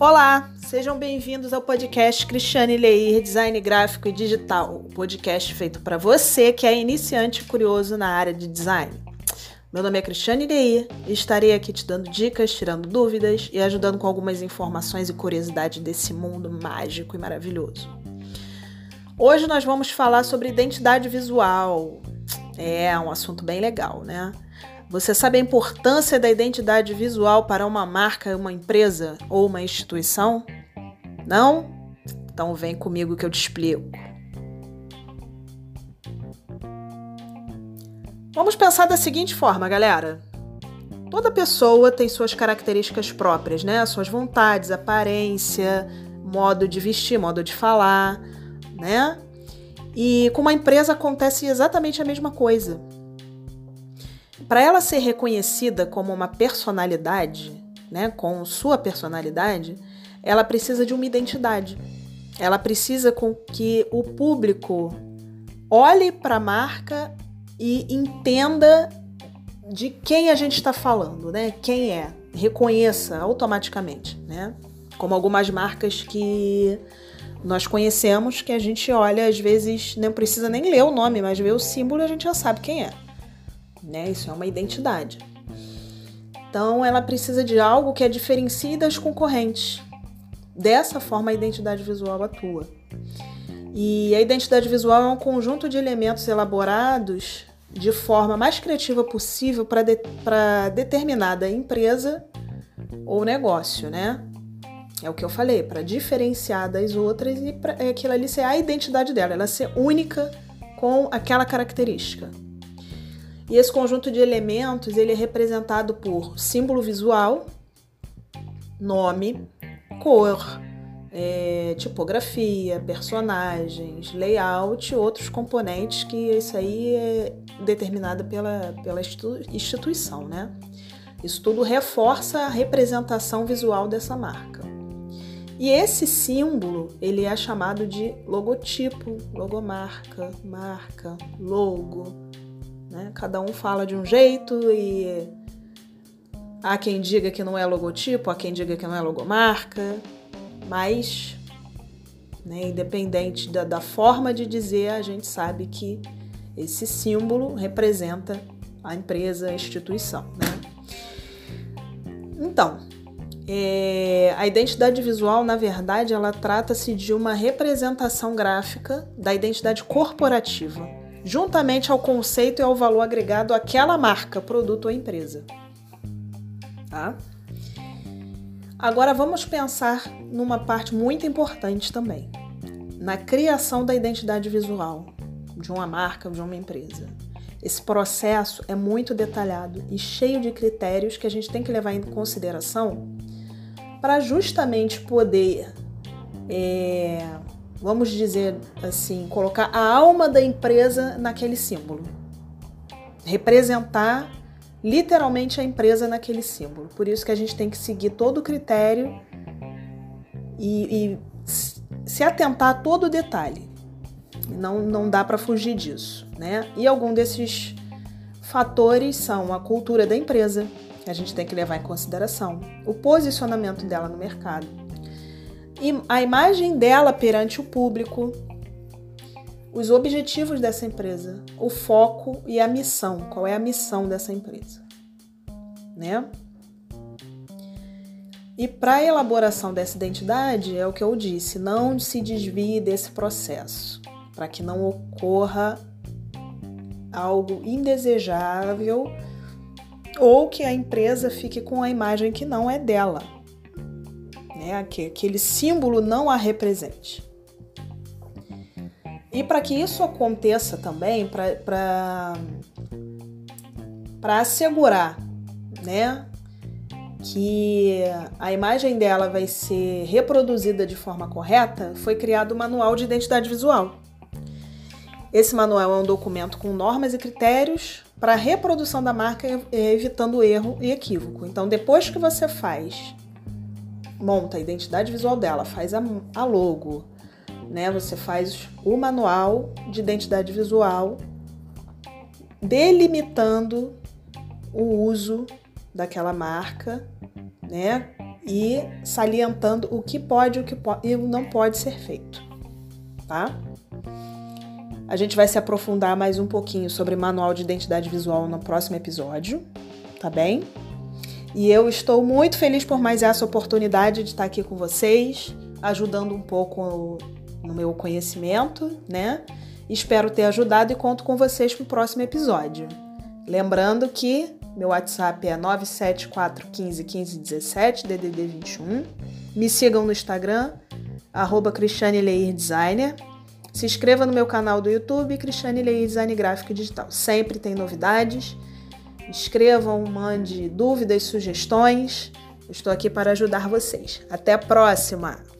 Olá, sejam bem-vindos ao podcast Cristiane Leir Design Gráfico e Digital, o podcast feito para você que é iniciante e curioso na área de design. Meu nome é Cristiane Leir e estarei aqui te dando dicas, tirando dúvidas e ajudando com algumas informações e curiosidades desse mundo mágico e maravilhoso. Hoje nós vamos falar sobre identidade visual. É um assunto bem legal, né? Você sabe a importância da identidade visual para uma marca, uma empresa ou uma instituição? Não? Então vem comigo que eu te explico. Vamos pensar da seguinte forma, galera. Toda pessoa tem suas características próprias, né? Suas vontades, aparência, modo de vestir, modo de falar, né? E com uma empresa acontece exatamente a mesma coisa. Para ela ser reconhecida como uma personalidade, né, com sua personalidade, ela precisa de uma identidade. Ela precisa com que o público olhe para a marca e entenda de quem a gente está falando, né? Quem é, reconheça automaticamente, né? Como algumas marcas que nós conhecemos, que a gente olha às vezes não precisa nem ler o nome, mas vê o símbolo e a gente já sabe quem é né? Isso é uma identidade. Então, ela precisa de algo que a diferencie das concorrentes. Dessa forma, a identidade visual atua. E a identidade visual é um conjunto de elementos elaborados de forma mais criativa possível para de, determinada empresa ou negócio, né? É o que eu falei, para diferenciar das outras e para aquilo ali ser a identidade dela, ela ser única com aquela característica. E esse conjunto de elementos ele é representado por símbolo visual, nome, cor, é, tipografia, personagens, layout e outros componentes que isso aí é determinado pela, pela instituição, né? Isso tudo reforça a representação visual dessa marca. E esse símbolo, ele é chamado de logotipo, logomarca, marca, logo, né? Cada um fala de um jeito e há quem diga que não é logotipo, há quem diga que não é logomarca, mas né, independente da, da forma de dizer, a gente sabe que esse símbolo representa a empresa, a instituição. Né? Então, é, a identidade visual, na verdade, ela trata-se de uma representação gráfica da identidade corporativa juntamente ao conceito e ao valor agregado àquela marca, produto ou empresa. Tá? Agora vamos pensar numa parte muito importante também, na criação da identidade visual de uma marca, de uma empresa. Esse processo é muito detalhado e cheio de critérios que a gente tem que levar em consideração para justamente poder é, vamos dizer assim, colocar a alma da empresa naquele símbolo. Representar literalmente a empresa naquele símbolo. Por isso que a gente tem que seguir todo o critério e, e se atentar a todo o detalhe. Não, não dá para fugir disso, né? E algum desses fatores são a cultura da empresa, que a gente tem que levar em consideração, o posicionamento dela no mercado, a imagem dela perante o público, os objetivos dessa empresa, o foco e a missão. Qual é a missão dessa empresa? Né? E para a elaboração dessa identidade, é o que eu disse, não se desvie desse processo, para que não ocorra algo indesejável ou que a empresa fique com a imagem que não é dela né? que aquele símbolo não a represente. E para que isso aconteça também, para assegurar né, que a imagem dela vai ser reproduzida de forma correta, foi criado o Manual de Identidade Visual. Esse manual é um documento com normas e critérios para a reprodução da marca, evitando erro e equívoco. Então, depois que você faz monta a identidade visual dela, faz a, a logo, né? Você faz o manual de identidade visual delimitando o uso daquela marca, né? e salientando o que pode o que pode, e não pode ser feito, tá? A gente vai se aprofundar mais um pouquinho sobre manual de identidade visual no próximo episódio, tá bem? E eu estou muito feliz por mais essa oportunidade de estar aqui com vocês, ajudando um pouco no meu conhecimento, né? Espero ter ajudado e conto com vocês para o próximo episódio. Lembrando que meu WhatsApp é 974151517, DDD 21. Me sigam no Instagram, arroba Cristiane Leir Designer. Se inscreva no meu canal do YouTube, Cristiane Leir Design Gráfico Digital. Sempre tem novidades. Escrevam, mande dúvidas, sugestões. Eu estou aqui para ajudar vocês. Até a próxima!